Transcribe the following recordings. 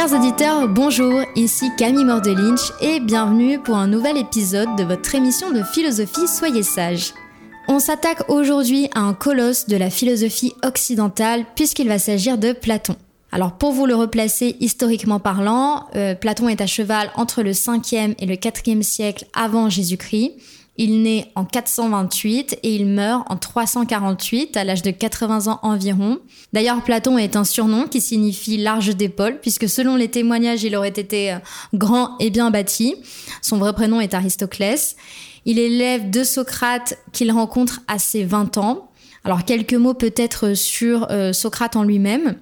Chers auditeurs, bonjour, ici Camille Mordelinch et bienvenue pour un nouvel épisode de votre émission de philosophie Soyez sage. On s'attaque aujourd'hui à un colosse de la philosophie occidentale puisqu'il va s'agir de Platon. Alors pour vous le replacer historiquement parlant, euh, Platon est à cheval entre le 5e et le 4e siècle avant Jésus-Christ. Il naît en 428 et il meurt en 348 à l'âge de 80 ans environ. D'ailleurs, Platon est un surnom qui signifie large d'épaule puisque selon les témoignages, il aurait été euh, grand et bien bâti. Son vrai prénom est Aristoclès. Il est l'élève de Socrate qu'il rencontre à ses 20 ans. Alors quelques mots peut-être sur euh, Socrate en lui-même.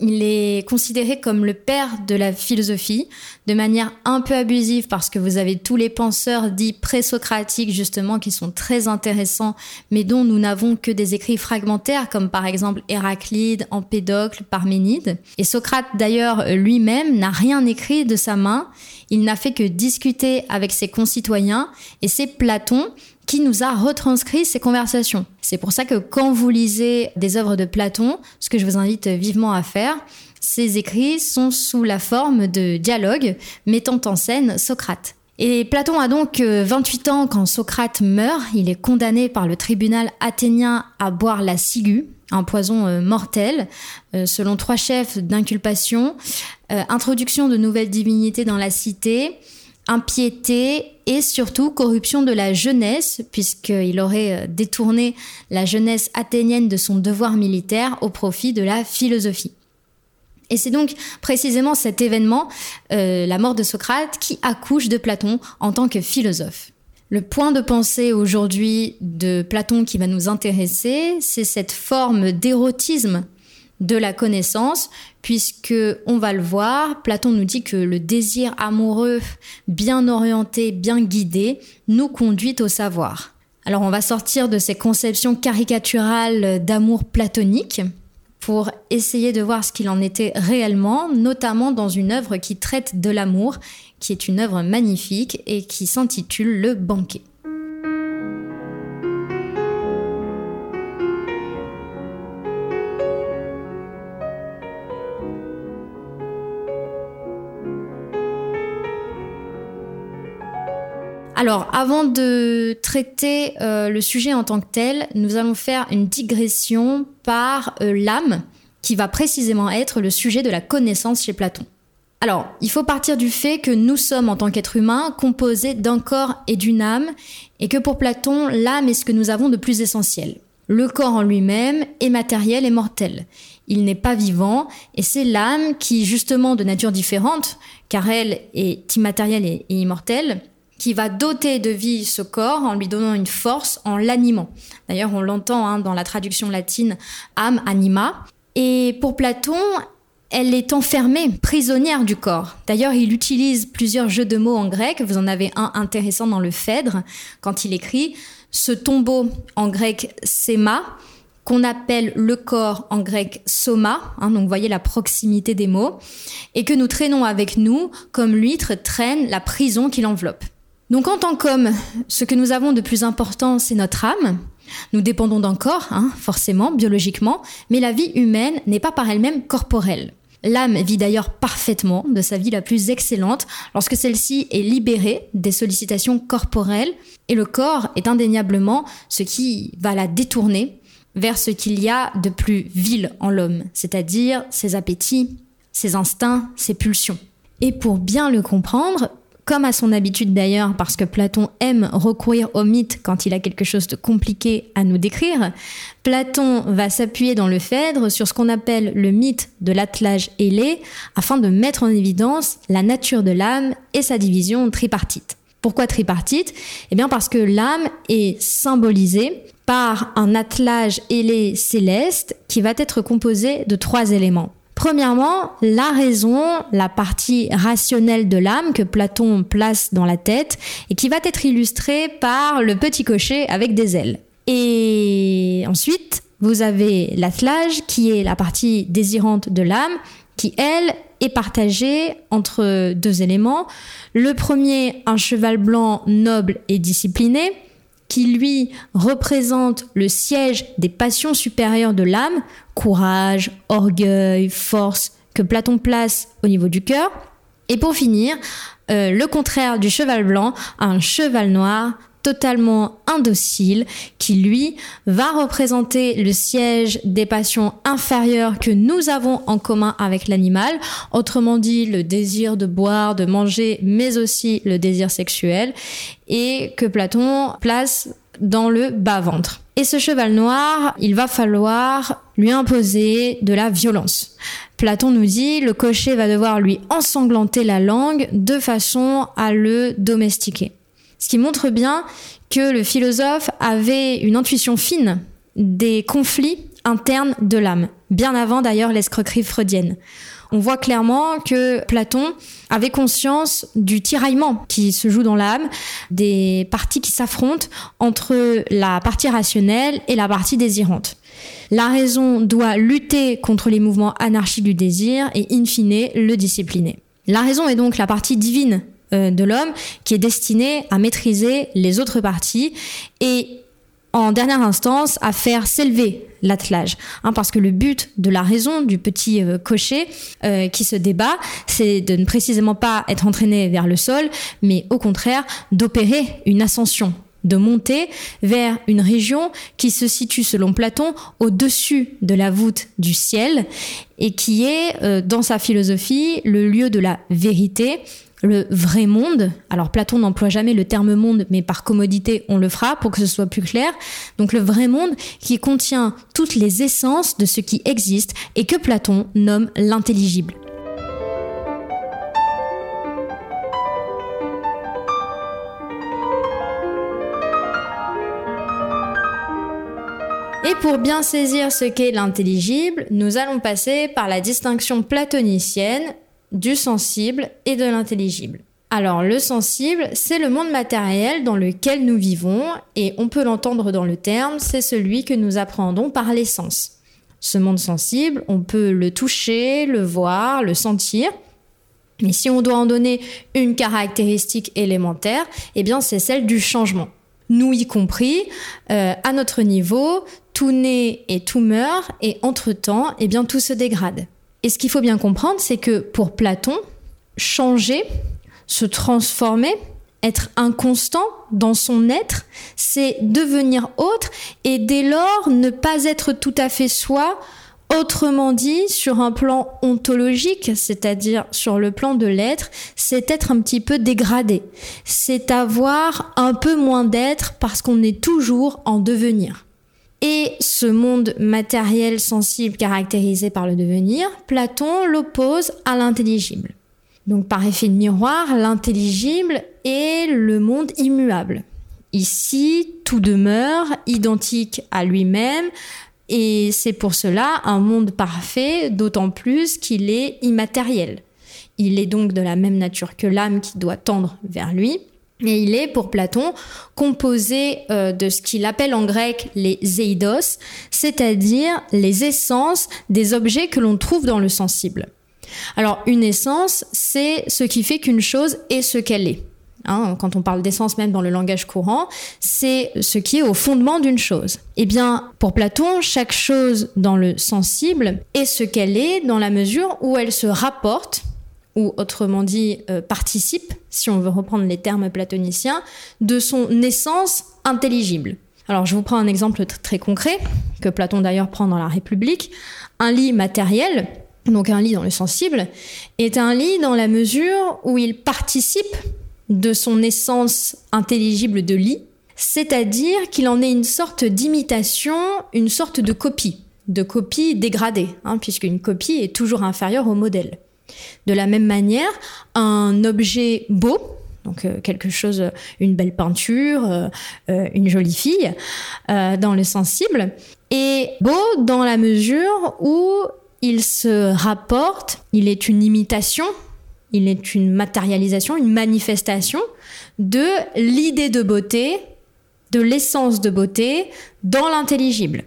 Il est considéré comme le père de la philosophie, de manière un peu abusive parce que vous avez tous les penseurs dits présocratiques justement qui sont très intéressants, mais dont nous n'avons que des écrits fragmentaires comme par exemple Héraclide, Empédocle, Parménide. Et Socrate d'ailleurs lui-même n'a rien écrit de sa main, il n'a fait que discuter avec ses concitoyens et c'est Platon qui nous a retranscrit ces conversations. C'est pour ça que quand vous lisez des œuvres de Platon, ce que je vous invite vivement à faire, ces écrits sont sous la forme de dialogues mettant en scène Socrate. Et Platon a donc 28 euh, ans quand Socrate meurt. Il est condamné par le tribunal athénien à boire la ciguë, un poison euh, mortel, euh, selon trois chefs d'inculpation. introduction de nouvelles divinités dans la cité, impiété et surtout corruption de la jeunesse, puisqu'il aurait euh, détourné la jeunesse athénienne de son devoir militaire au profit de la philosophie. Et c'est donc précisément cet événement, euh, la mort de Socrate, qui accouche de Platon en tant que philosophe. Le point de pensée aujourd'hui de Platon qui va nous intéresser, c'est cette forme d'érotisme de la connaissance, puisque on va le voir, Platon nous dit que le désir amoureux bien orienté, bien guidé, nous conduit au savoir. Alors on va sortir de ces conceptions caricaturales d'amour platonique pour essayer de voir ce qu'il en était réellement, notamment dans une œuvre qui traite de l'amour, qui est une œuvre magnifique et qui s'intitule Le banquet. Alors, avant de traiter euh, le sujet en tant que tel, nous allons faire une digression par euh, l'âme, qui va précisément être le sujet de la connaissance chez Platon. Alors, il faut partir du fait que nous sommes en tant qu'êtres humains composés d'un corps et d'une âme, et que pour Platon, l'âme est ce que nous avons de plus essentiel. Le corps en lui-même est matériel et mortel. Il n'est pas vivant, et c'est l'âme qui, justement de nature différente, car elle est immatérielle et immortelle, qui va doter de vie ce corps en lui donnant une force, en l'animant. D'ailleurs, on l'entend hein, dans la traduction latine âme, anima. Et pour Platon, elle est enfermée, prisonnière du corps. D'ailleurs, il utilise plusieurs jeux de mots en grec. Vous en avez un intéressant dans le Phèdre, quand il écrit ce tombeau en grec sema, qu'on appelle le corps en grec soma, hein, donc vous voyez la proximité des mots, et que nous traînons avec nous comme l'huître traîne la prison qui l'enveloppe. Donc en tant qu'homme, ce que nous avons de plus important, c'est notre âme. Nous dépendons d'un corps, hein, forcément, biologiquement, mais la vie humaine n'est pas par elle-même corporelle. L'âme vit d'ailleurs parfaitement de sa vie la plus excellente lorsque celle-ci est libérée des sollicitations corporelles, et le corps est indéniablement ce qui va la détourner vers ce qu'il y a de plus vil en l'homme, c'est-à-dire ses appétits, ses instincts, ses pulsions. Et pour bien le comprendre, comme à son habitude d'ailleurs, parce que Platon aime recourir au mythe quand il a quelque chose de compliqué à nous décrire, Platon va s'appuyer dans le Phèdre sur ce qu'on appelle le mythe de l'attelage ailé, afin de mettre en évidence la nature de l'âme et sa division tripartite. Pourquoi tripartite? Eh bien parce que l'âme est symbolisée par un attelage ailé céleste qui va être composé de trois éléments. Premièrement, la raison, la partie rationnelle de l'âme que Platon place dans la tête et qui va être illustrée par le petit cocher avec des ailes. Et ensuite, vous avez l'attelage qui est la partie désirante de l'âme qui, elle, est partagée entre deux éléments. Le premier, un cheval blanc noble et discipliné, qui lui représente le siège des passions supérieures de l'âme, courage, orgueil, force, que Platon place au niveau du cœur. Et pour finir, euh, le contraire du cheval blanc, un cheval noir totalement indocile qui lui va représenter le siège des passions inférieures que nous avons en commun avec l'animal, autrement dit le désir de boire, de manger, mais aussi le désir sexuel, et que Platon place dans le bas-ventre. Et ce cheval noir, il va falloir lui imposer de la violence. Platon nous dit, le cocher va devoir lui ensanglanter la langue de façon à le domestiquer. Ce qui montre bien que le philosophe avait une intuition fine des conflits internes de l'âme, bien avant d'ailleurs l'escroquerie freudienne. On voit clairement que Platon avait conscience du tiraillement qui se joue dans l'âme, des parties qui s'affrontent entre la partie rationnelle et la partie désirante. La raison doit lutter contre les mouvements anarchiques du désir et in fine le discipliner. La raison est donc la partie divine euh, de l'homme qui est destiné à maîtriser les autres parties et en dernière instance à faire s'élever l'attelage. Hein, parce que le but de la raison du petit euh, cocher euh, qui se débat, c'est de ne précisément pas être entraîné vers le sol, mais au contraire d'opérer une ascension de monter vers une région qui se situe selon Platon au-dessus de la voûte du ciel et qui est dans sa philosophie le lieu de la vérité le vrai monde. Alors Platon n'emploie jamais le terme monde, mais par commodité, on le fera pour que ce soit plus clair. Donc le vrai monde qui contient toutes les essences de ce qui existe et que Platon nomme l'intelligible. Et pour bien saisir ce qu'est l'intelligible, nous allons passer par la distinction platonicienne du sensible et de l'intelligible. Alors le sensible, c'est le monde matériel dans lequel nous vivons et on peut l'entendre dans le terme, c'est celui que nous appréhendons par l'essence. Ce monde sensible, on peut le toucher, le voir, le sentir. Mais si on doit en donner une caractéristique élémentaire, eh bien c'est celle du changement. Nous y compris, euh, à notre niveau, tout naît et tout meurt, et entre-temps, eh bien tout se dégrade. Et ce qu'il faut bien comprendre, c'est que pour Platon, changer, se transformer, être inconstant dans son être, c'est devenir autre et dès lors ne pas être tout à fait soi, autrement dit sur un plan ontologique, c'est-à-dire sur le plan de l'être, c'est être un petit peu dégradé, c'est avoir un peu moins d'être parce qu'on est toujours en devenir et ce monde matériel sensible caractérisé par le devenir, Platon l'oppose à l'intelligible. Donc par effet de miroir, l'intelligible est le monde immuable. Ici, tout demeure identique à lui-même et c'est pour cela un monde parfait, d'autant plus qu'il est immatériel. Il est donc de la même nature que l'âme qui doit tendre vers lui. Et il est, pour Platon, composé euh, de ce qu'il appelle en grec les zeidos, c'est-à-dire les essences des objets que l'on trouve dans le sensible. Alors, une essence, c'est ce qui fait qu'une chose est ce qu'elle est. Hein, quand on parle d'essence même dans le langage courant, c'est ce qui est au fondement d'une chose. Eh bien, pour Platon, chaque chose dans le sensible est ce qu'elle est dans la mesure où elle se rapporte ou autrement dit euh, participe, si on veut reprendre les termes platoniciens, de son essence intelligible. Alors je vous prends un exemple très concret, que Platon d'ailleurs prend dans la République. Un lit matériel, donc un lit dans le sensible, est un lit dans la mesure où il participe de son essence intelligible de lit, c'est-à-dire qu'il en est une sorte d'imitation, une sorte de copie, de copie dégradée, hein, puisqu'une copie est toujours inférieure au modèle. De la même manière, un objet beau, donc euh, quelque chose, une belle peinture, euh, euh, une jolie fille, dans le sensible, est beau dans la mesure où il se rapporte, il est une imitation, il est une matérialisation, une manifestation de l'idée de beauté, de l'essence de beauté dans l'intelligible.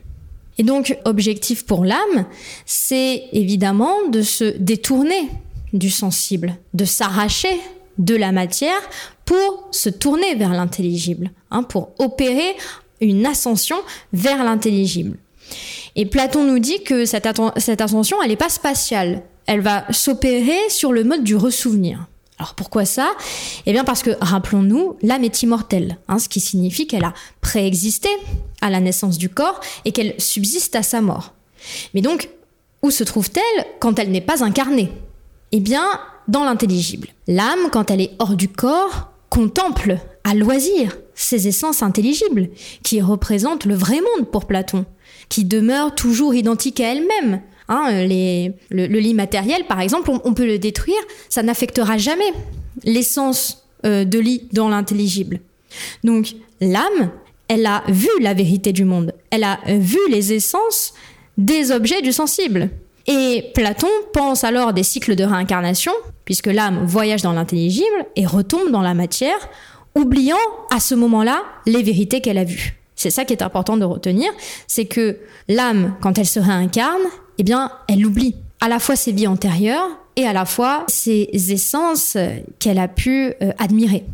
Et donc, objectif pour l'âme, c'est évidemment de se détourner du sensible, de s'arracher de la matière pour se tourner vers l'intelligible, hein, pour opérer une ascension vers l'intelligible. Et Platon nous dit que cette, cette ascension, elle n'est pas spatiale. elle va s'opérer sur le mode du ressouvenir. Alors pourquoi ça? Eh bien parce que, rappelons-nous, l'âme est immortelle, hein, ce qui signifie qu'elle a préexisté à la naissance du corps et qu'elle subsiste à sa mort. Mais donc, où se trouve-t-elle quand elle n'est pas incarnée? Eh bien, dans l'intelligible. L'âme, quand elle est hors du corps, contemple à loisir ces essences intelligibles, qui représentent le vrai monde pour Platon, qui demeurent toujours identiques à elles-mêmes. Hein, le, lit matériel, par exemple, on, peut le détruire, ça n'affectera jamais l'essence euh, de lit dans l'intelligible. Donc l'âme, elle a vu la vérité du monde, elle a vu les essences des objets du sensible. Et Platon pense alors des cycles de réincarnation, puisque l'âme voyage dans l'intelligible et retombe dans la matière, oubliant à ce moment-là les vérités qu'elle a vues. C'est ça qui est important de retenir, c'est que l'âme, quand elle se réincarne, eh bien, elle oublie à la fois ses vies antérieures et à la fois ses essences qu'elle a pu euh, admirer.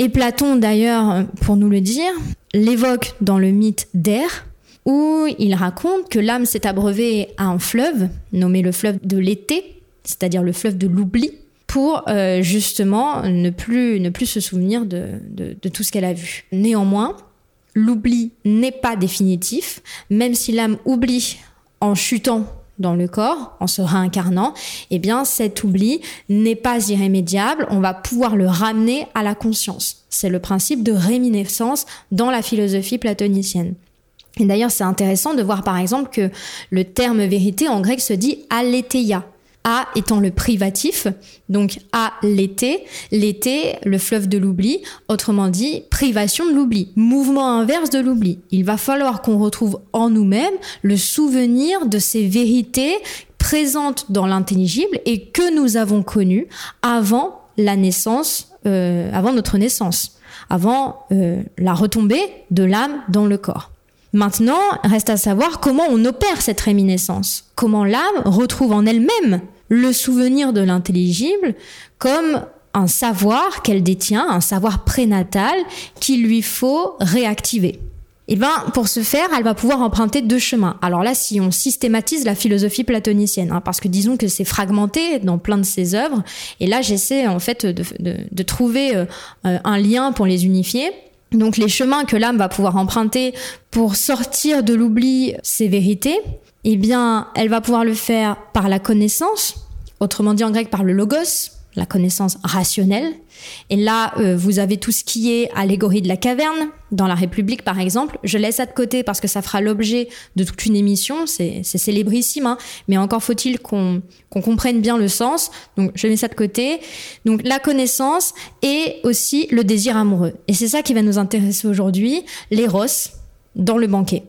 Et Platon, d'ailleurs, pour nous le dire, l'évoque dans le mythe d'Air, où il raconte que l'âme s'est abreuvée à un fleuve, nommé le fleuve de l'été, c'est-à-dire le fleuve de l'oubli, pour euh, justement ne plus, se souvenir de tout ce qu'elle a vu. Néanmoins, l'oubli n'est pas définitif, même si l'âme oublie en chutant dans le corps, en se réincarnant, eh bien cet oubli n'est pas irrémédiable, on va pouvoir le ramener à la conscience. C'est le principe de réminiscence dans la philosophie platonicienne. Et d'ailleurs, c'est intéressant de voir par exemple que le terme vérité en grec se dit aletheia. A étant le privatif, donc à l'été, l'été, le fleuve de l'oubli, autrement dit, privation de l'oubli, mouvement inverse de l'oubli. Il va falloir qu'on retrouve en nous-mêmes le souvenir de ces vérités présentes dans l'intelligible et que nous avons connues avant la naissance, euh, avant notre naissance, avant euh, la retombée de l'âme dans le corps. Maintenant, reste à savoir comment on opère cette réminiscence, comment l'âme retrouve en elle-même le souvenir de l'intelligible comme un savoir qu'elle détient, un savoir prénatal qu'il lui faut réactiver. Et eh ben, pour ce faire, elle va pouvoir emprunter deux chemins. Alors là, si on systématise la philosophie platonicienne, hein, parce que disons que c'est fragmenté dans plein de ses œuvres, et là, j'essaie en fait de, trouver euh, un lien pour les unifier. Donc les chemins que l'âme va pouvoir emprunter pour sortir de l'oubli ses vérités, eh bien, elle va pouvoir le faire par la connaissance, autrement dit en grec par le logos, la connaissance rationnelle. Et là, euh, vous avez tout ce qui est allégorie de la caverne, dans la République par exemple. Je laisse ça de côté parce que ça fera l'objet de toute une émission, c'est célébrissime, hein. mais encore faut-il qu'on comprenne bien le sens. Donc je mets ça de côté. Donc la connaissance et aussi le désir amoureux. Et c'est ça qui va nous intéresser aujourd'hui, l'éros dans le banquet.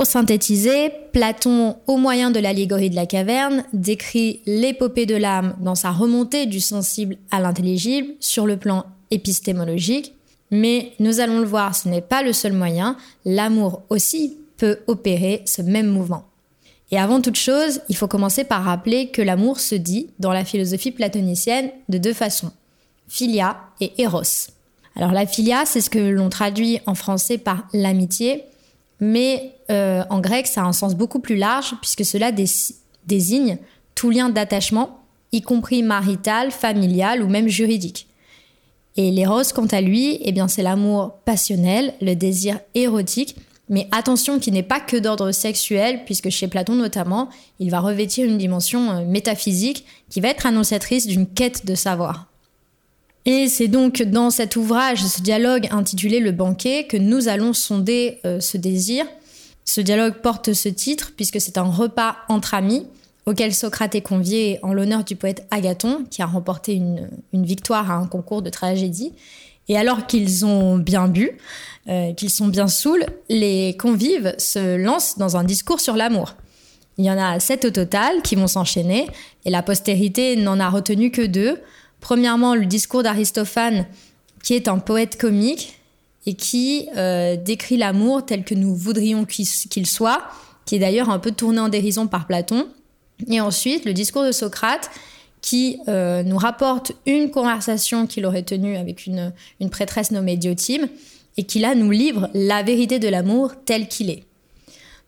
Pour synthétiser, Platon, au moyen de l'allégorie de la caverne, décrit l'épopée de l'âme dans sa remontée du sensible à l'intelligible sur le plan épistémologique. Mais nous allons le voir, ce n'est pas le seul moyen, l'amour aussi peut opérer ce même mouvement. Et avant toute chose, il faut commencer par rappeler que l'amour se dit, dans la philosophie platonicienne, de deux façons, philia et eros. Alors la philia, c'est ce que l'on traduit en français par l'amitié, mais euh, en grec, ça a un sens beaucoup plus large puisque cela désigne tout lien d'attachement, y compris marital, familial ou même juridique. Et l'éros, quant à lui, eh bien, c'est l'amour passionnel, le désir érotique, mais attention qui n'est pas que d'ordre sexuel, puisque chez Platon notamment, il va revêtir une dimension euh, métaphysique qui va être annonciatrice d'une quête de savoir. Et c'est donc dans cet ouvrage, ce dialogue intitulé Le banquet, que nous allons sonder euh, ce désir. Ce dialogue porte ce titre puisque c'est un repas entre amis auquel Socrate est convié en l'honneur du poète Agathon, qui a remporté une, victoire à un concours de tragédie. Et alors qu'ils ont bien bu, euh, qu'ils sont bien saouls, les convives se lancent dans un discours sur l'amour. Il y en a sept au total qui vont s'enchaîner, et la postérité n'en a retenu que deux. Premièrement, le discours d'Aristophane, qui est un poète comique et qui euh, décrit l'amour tel que nous voudrions qu'il soit, qui est d'ailleurs un peu tourné en dérision par Platon. Et ensuite, le discours de Socrate, qui euh, nous rapporte une conversation qu'il aurait tenue avec une, une prêtresse nommée Diotime et qui là nous livre la vérité de l'amour tel qu'il est.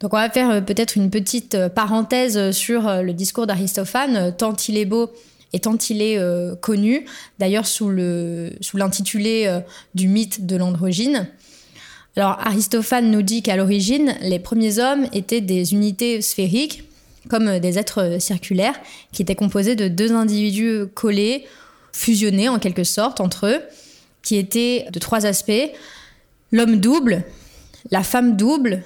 Donc on va faire euh, peut-être une petite parenthèse sur le discours d'Aristophane, tant il est beau et tant il est connu, d'ailleurs sous l'intitulé sous du mythe de l'androgyne. Alors Aristophane nous dit qu'à l'origine, les premiers hommes étaient des unités sphériques comme des êtres circulaires qui étaient composés de deux individus collés, fusionnés en quelque sorte entre eux, qui étaient de trois aspects l'homme double, la femme double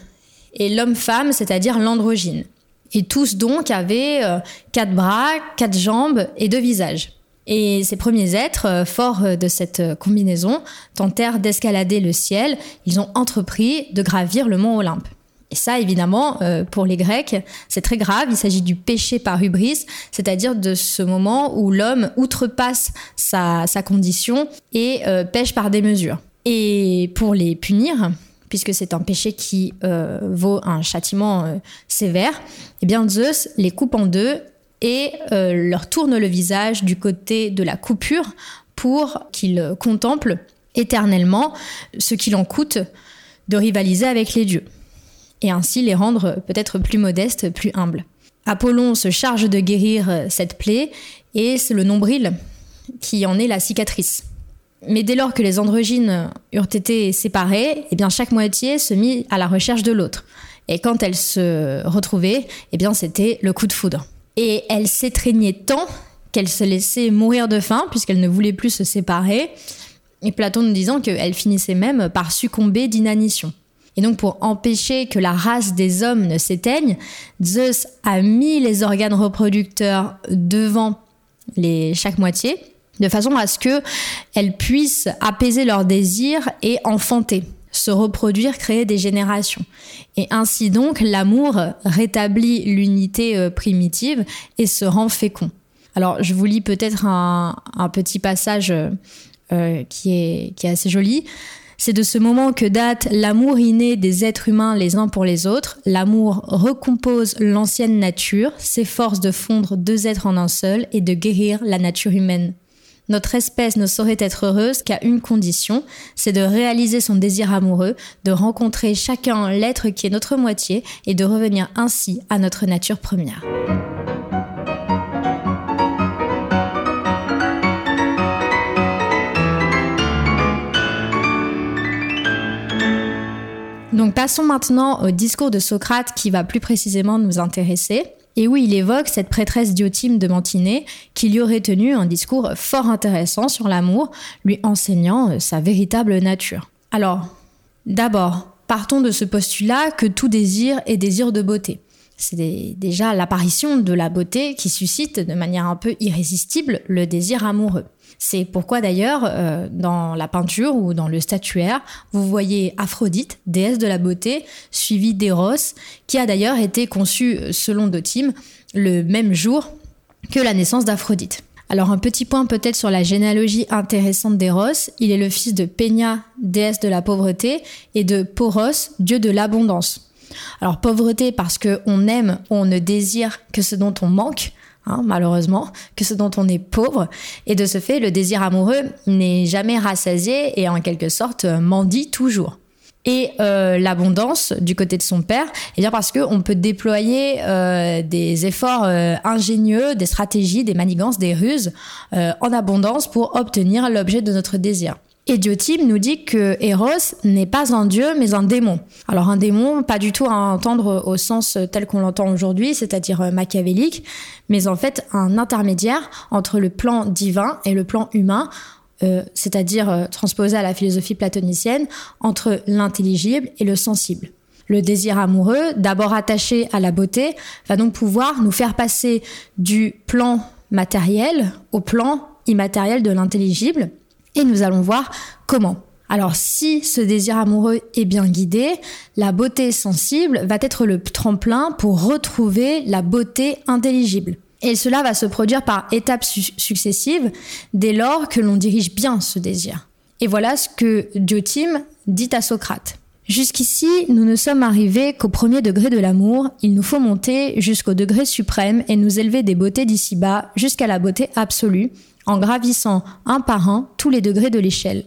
et l'homme-femme, c'est-à-dire l'androgyne. Et tous donc avaient euh, quatre bras, quatre jambes et deux visages. Et ces premiers êtres, euh, forts de cette combinaison, tentèrent d'escalader le ciel. Ils ont entrepris de gravir le mont Olympe. Et ça, évidemment, euh, pour les Grecs, c'est très grave. Il s'agit du péché par hubris, c'est-à-dire de ce moment où l'homme outrepasse sa, condition et euh, pêche par des mesures. Et pour les punir, puisque c'est un péché qui euh, vaut un châtiment sévère, eh bien Zeus les coupe en deux et leur tourne le visage du côté de la coupure pour qu'ils contemplent éternellement ce qu'il en coûte de rivaliser avec les dieux et ainsi les rendre peut-être plus modestes, plus humbles. Apollon se charge de guérir cette plaie et c'est le nombril qui en est la cicatrice. Mais dès lors que les androgynes eurent été séparés, eh bien chaque moitié se mit à la recherche de l'autre. Et quand elles se retrouvaient, eh bien c'était le coup de foudre. Et elles s'étreignaient tant qu'elles se laissaient mourir de faim puisqu'elles ne voulaient plus se séparer. Et Platon nous disant qu'elles finissaient même par succomber d'inanition. Et donc pour empêcher que la race des hommes ne s'éteigne, Zeus a mis les organes reproducteurs devant les, chaque moitié, de façon à ce que elles puissent apaiser leurs désirs et enfanter se reproduire, créer des générations. Et ainsi donc, l'amour rétablit l'unité euh, primitive et se rend fécond. Alors, je vous lis peut-être un, petit passage euh, qui, est, qui est assez joli. C'est de ce moment que date l'amour inné des êtres humains les uns pour les autres. L'amour recompose l'ancienne nature, s'efforce de fondre deux êtres en un seul et de guérir la nature humaine. Notre espèce ne saurait être heureuse qu'à une condition, c'est de réaliser son désir amoureux, de rencontrer chacun l'être qui est notre moitié et de revenir ainsi à notre nature première. Donc passons maintenant au discours de Socrate qui va plus précisément nous intéresser et où il évoque cette prêtresse Diotime de Mantinée qui lui aurait tenu un discours fort intéressant sur l'amour, lui enseignant euh, sa véritable nature. Alors, d'abord, partons de ce postulat que tout désir est désir de beauté. C'est déjà l'apparition de la beauté qui suscite de manière un peu irrésistible le désir amoureux. C'est pourquoi d'ailleurs, euh, dans la peinture ou dans le statuaire, vous voyez Aphrodite, déesse de la beauté, suivie d'Eros, qui a d'ailleurs été conçue, selon Dotime, le même jour que la naissance d'Aphrodite. Alors un petit point peut-être sur la généalogie intéressante d'Eros, il est le fils de Peña, déesse de la pauvreté, et de Poros, dieu de l'abondance. Alors pauvreté parce qu'on aime, on ne désire que ce dont on manque, Hein, malheureusement, que ce dont on est pauvre. Et de ce fait, le désir amoureux n'est jamais rassasié et en quelque sorte mendie toujours. Et euh, l'abondance du côté de son père, eh bien parce qu'on peut déployer euh, des efforts euh, ingénieux, des stratégies, des manigances, des ruses en abondance pour obtenir l'objet de notre désir. Et Diotime nous dit que Eros n'est pas un dieu, mais un démon. Alors un démon, pas du tout à entendre au sens tel qu'on l'entend aujourd'hui, c'est-à-dire euh, machiavélique, mais en fait un intermédiaire entre le plan divin et le plan humain, euh, c'est-à-dire euh, transposé à la philosophie platonicienne, entre l'intelligible et le sensible. Le désir amoureux, d'abord attaché à la beauté, va donc pouvoir nous faire passer du plan matériel au plan immatériel de l'intelligible, et nous allons voir comment. Alors si ce désir amoureux est bien guidé, la beauté sensible va être le tremplin pour retrouver la beauté intelligible. Et cela va se produire par étapes successives dès lors que l'on dirige bien ce désir. Et voilà ce que Diotime dit à Socrate. Jusqu'ici, nous ne sommes arrivés qu'au premier degré de l'amour, il nous faut monter jusqu'au degré suprême et nous élever des beautés d'ici-bas jusqu'à la beauté absolue, en gravissant un par un tous les degrés de l'échelle.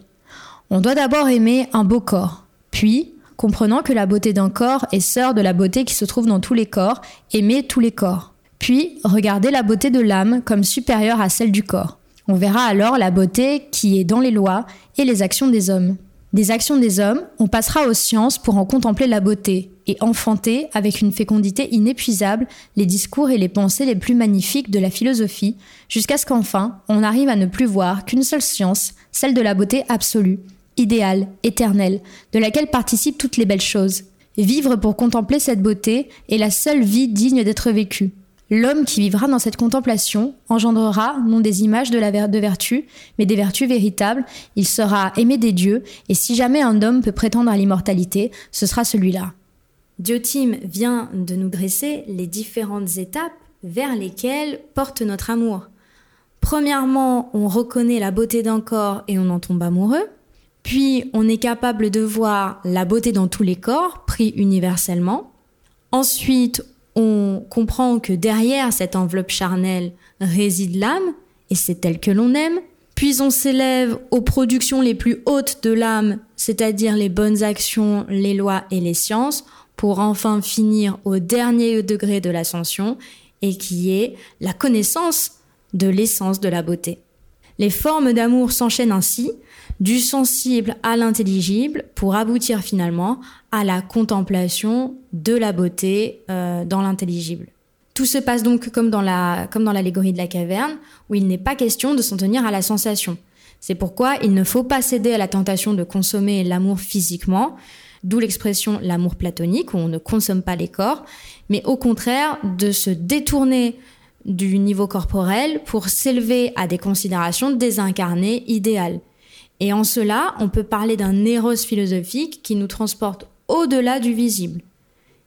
On doit d'abord aimer un beau corps, puis, comprenant que la beauté d'un corps est sœur de la beauté qui se trouve dans tous les corps, aimer tous les corps. Puis, regarder la beauté de l'âme comme supérieure à celle du corps. On verra alors la beauté qui est dans les lois et les actions des hommes. Des actions des hommes, on passera aux sciences pour en contempler la beauté et enfanter avec une fécondité inépuisable les discours et les pensées les plus magnifiques de la philosophie, jusqu'à ce qu'enfin on arrive à ne plus voir qu'une seule science, celle de la beauté absolue, idéale, éternelle, de laquelle participent toutes les belles choses. Vivre pour contempler cette beauté est la seule vie digne d'être vécue. L'homme qui vivra dans cette contemplation engendrera non des images de, de vertu, mais des vertus véritables. Il sera aimé des dieux, et si jamais un homme peut prétendre à l'immortalité, ce sera celui-là. Diotim vient de nous dresser les différentes étapes vers lesquelles porte notre amour. Premièrement, on reconnaît la beauté d'un corps et on en tombe amoureux. Puis, on est capable de voir la beauté dans tous les corps, pris universellement. Ensuite, on comprend que derrière cette enveloppe charnelle réside l'âme, et c'est elle que l'on aime, puis on s'élève aux productions les plus hautes de l'âme, c'est-à-dire les bonnes actions, les lois et les sciences, pour enfin finir au dernier degré de l'ascension, et qui est la connaissance de l'essence de la beauté. Les formes d'amour s'enchaînent ainsi, du sensible à l'intelligible pour aboutir finalement à la contemplation de la beauté euh, dans l'intelligible. Tout se passe donc dans comme dans l'allégorie de la caverne où il n'est pas question de s'en tenir à la sensation. C'est pourquoi il ne faut pas céder à la tentation de consommer l'amour physiquement, d'où l'expression l'amour platonique où on ne consomme pas les corps, mais au contraire de se détourner du niveau corporel pour s'élever à des considérations désincarnées idéales. Et en cela, on peut parler d'un éros philosophique qui nous transporte au-delà du visible.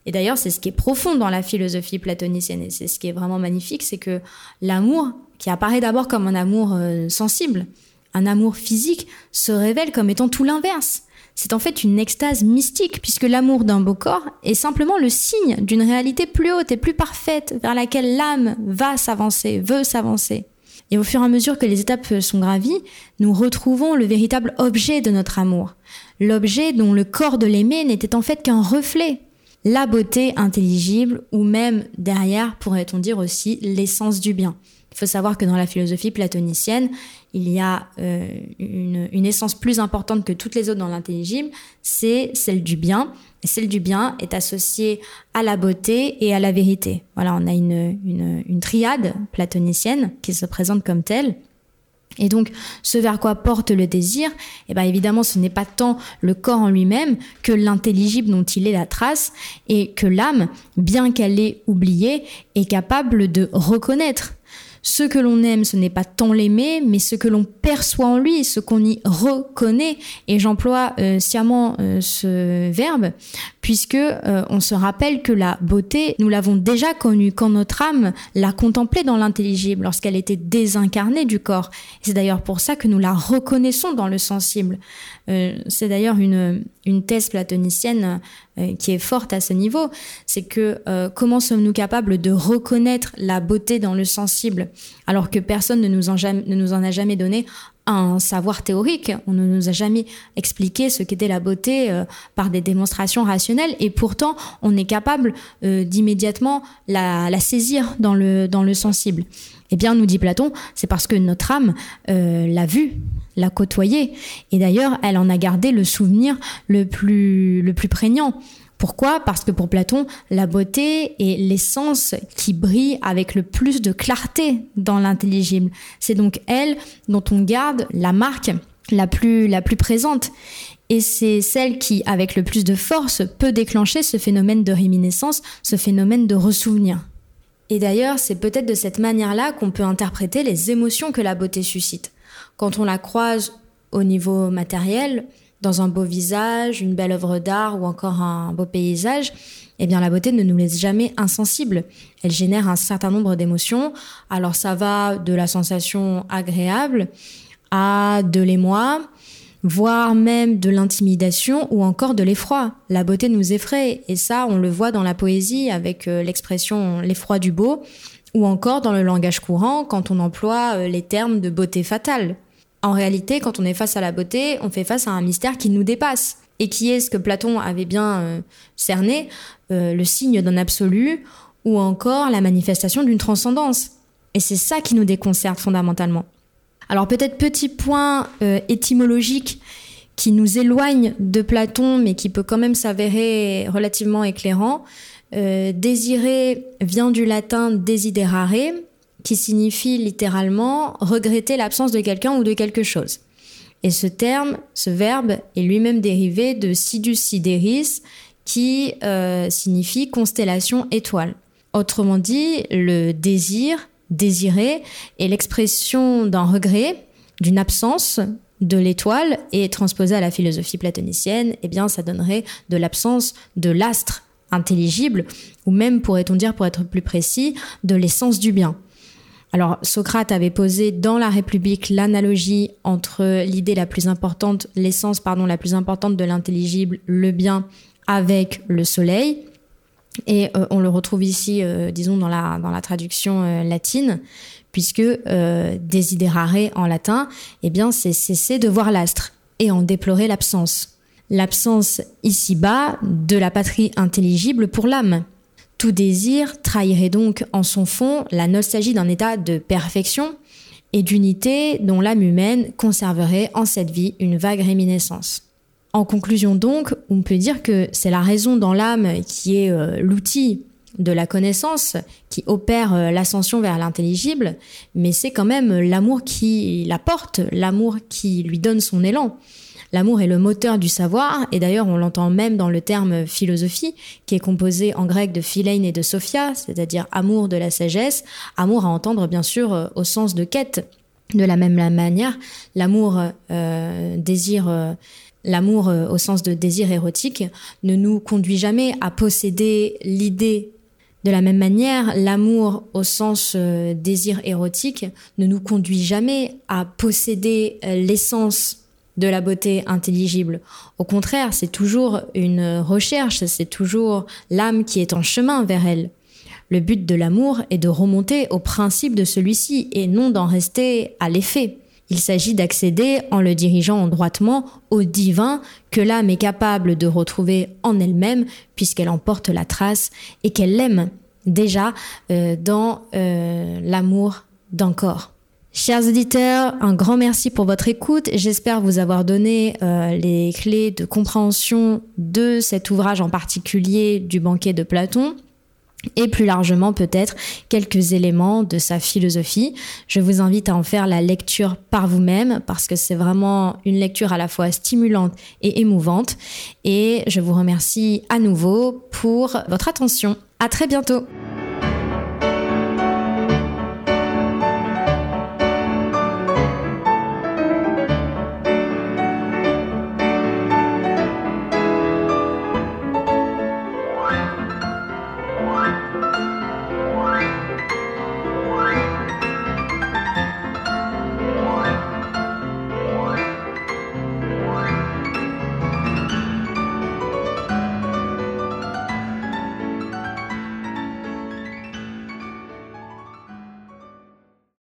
Et d'ailleurs, c'est ce qui est profond dans la philosophie platonicienne, et c'est ce qui est vraiment magnifique, c'est que l'amour, qui apparaît d'abord comme un amour euh, sensible, un amour physique, se révèle comme étant tout l'inverse. C'est en fait une extase mystique, puisque l'amour d'un beau corps est simplement le signe d'une réalité plus haute et plus parfaite vers laquelle l'âme va s'avancer, veut s'avancer. Et au fur et à mesure que les étapes sont gravies, nous retrouvons le véritable objet de notre amour. L'objet dont le corps de l'aimé n'était en fait qu'un reflet. La beauté intelligible, ou même derrière, pourrait-on dire aussi, l'essence du bien. Il faut savoir que dans la philosophie platonicienne, il y a euh, une, une, essence plus importante que toutes les autres dans l'intelligible, c'est celle du bien. Et celle du bien est associée à la beauté et à la vérité. Voilà, on a une, une, une triade platonicienne qui se présente comme telle. Et donc, ce vers quoi porte le désir, eh ben évidemment, ce n'est pas tant le corps en lui-même que l'intelligible dont il est la trace, et que l'âme, bien qu'elle ait oublié, est capable de reconnaître ce que l'on aime, ce n'est pas tant l'aimer, mais ce que l'on perçoit en lui, ce qu'on y reconnaît. Et j'emploie euh, sciemment euh, ce verbe, puisque euh, on se rappelle que la beauté, nous l'avons déjà connue quand notre âme l'a contemplée dans l'intelligible, lorsqu'elle était désincarnée du corps. C'est d'ailleurs pour ça que nous la reconnaissons dans le sensible. C'est d'ailleurs une, une thèse platonicienne euh, qui est forte à ce niveau, c'est que euh, comment sommes-nous capables de reconnaître la beauté dans le sensible alors que personne ne nous en, ne nous en a jamais donné un savoir théorique, on ne nous a jamais expliqué ce qu'était la beauté euh, par des démonstrations rationnelles et pourtant on est capable d'immédiatement la, saisir dans le, dans le sensible. Eh bien, nous dit Platon, c'est parce que notre âme l'a vue, l'a côtoyé. Et d'ailleurs, elle en a gardé le souvenir le plus, le plus prégnant. Pourquoi? Parce que pour Platon, la beauté est l'essence qui brille avec le plus de clarté dans l'intelligible. C'est donc elle dont on garde la marque la plus, présente. Et c'est celle qui, avec le plus de force, peut déclencher ce phénomène de réminiscence, ce phénomène de ressouvenir. Et d'ailleurs, c'est peut-être de cette manière-là qu'on peut interpréter les émotions que la beauté suscite. Quand on la croise au niveau matériel, dans un beau visage, une belle œuvre d'art ou encore un beau paysage, eh bien la beauté ne nous laisse jamais insensibles. Elle génère un certain nombre d'émotions. Alors ça va de la sensation agréable à de l'émoi, voire même de l'intimidation ou encore de l'effroi. La beauté nous effraie, et ça, on le voit dans la poésie avec euh, l'expression l'effroi du beau, ou encore dans le langage courant quand on emploie euh, les termes de beauté fatale. En réalité, quand on est face à la beauté, on fait face à un mystère qui nous dépasse, et qui est ce que Platon avait bien euh, cerné, le signe d'un absolu, ou encore la manifestation d'une transcendance. Et c'est ça qui nous déconcerte fondamentalement. Alors peut-être petit point euh, étymologique qui nous éloigne de Platon, mais qui peut quand même s'avérer relativement éclairant. Euh, désirer vient du latin desiderare, qui signifie littéralement regretter l'absence de quelqu'un ou de quelque chose. Et ce terme, ce verbe, est lui-même dérivé de sidus sideris, qui euh, signifie constellation étoile. Autrement dit, le désir désirer et l'expression d'un regret, d'une absence de l'étoile et transposée à la philosophie platonicienne, eh bien, ça donnerait de l'absence de l'astre intelligible, ou même, pourrait-on dire, pour être plus précis, de l'essence du bien. Alors, Socrate avait posé dans la République l'analogie entre l'idée la plus importante, l'essence, pardon, la plus importante de l'intelligible, le bien, avec le soleil. Et euh, on le retrouve ici, euh, disons, dans la, dans la traduction euh, latine, puisque desiderare en latin, eh bien, c'est cesser de voir l'astre et en déplorer l'absence. L'absence ici-bas de la patrie intelligible pour l'âme. Tout désir trahirait donc en son fond la nostalgie d'un état de perfection et d'unité dont l'âme humaine conserverait en cette vie une vague réminiscence. En conclusion donc, on peut dire que c'est la raison dans l'âme qui est euh, l'outil de la connaissance qui opère euh, l'ascension vers l'intelligible, mais c'est quand même l'amour qui la porte, l'amour qui lui donne son élan. L'amour est le moteur du savoir, et d'ailleurs on l'entend même dans le terme philosophie, qui est composé en grec de philein et de sophia, c'est-à-dire amour de la sagesse, amour à entendre bien sûr euh, au sens de quête. De la même manière, l'amour L'amour euh, au sens de désir érotique ne nous conduit jamais à posséder l'idée. De la même manière, l'amour au sens euh, désir érotique ne nous conduit jamais à posséder euh, l'essence de la beauté intelligible. Au contraire, c'est toujours une recherche, c'est toujours l'âme qui est en chemin vers elle. Le but de l'amour est de remonter au principe de celui-ci et non d'en rester à l'effet. Il s'agit d'accéder, en le dirigeant droitement, au divin que l'âme est capable de retrouver en elle-même, puisqu'elle en porte la trace et qu'elle l'aime déjà euh, dans euh, l'amour d'un corps. Chers auditeurs, un grand merci pour votre écoute. J'espère vous avoir donné euh, les clés de compréhension de cet ouvrage en particulier du banquet de Platon et plus largement peut-être quelques éléments de sa philosophie. Je vous invite à en faire la lecture par vous-même parce que c'est vraiment une lecture à la fois stimulante et émouvante. Et je vous remercie à nouveau pour votre attention. À très bientôt.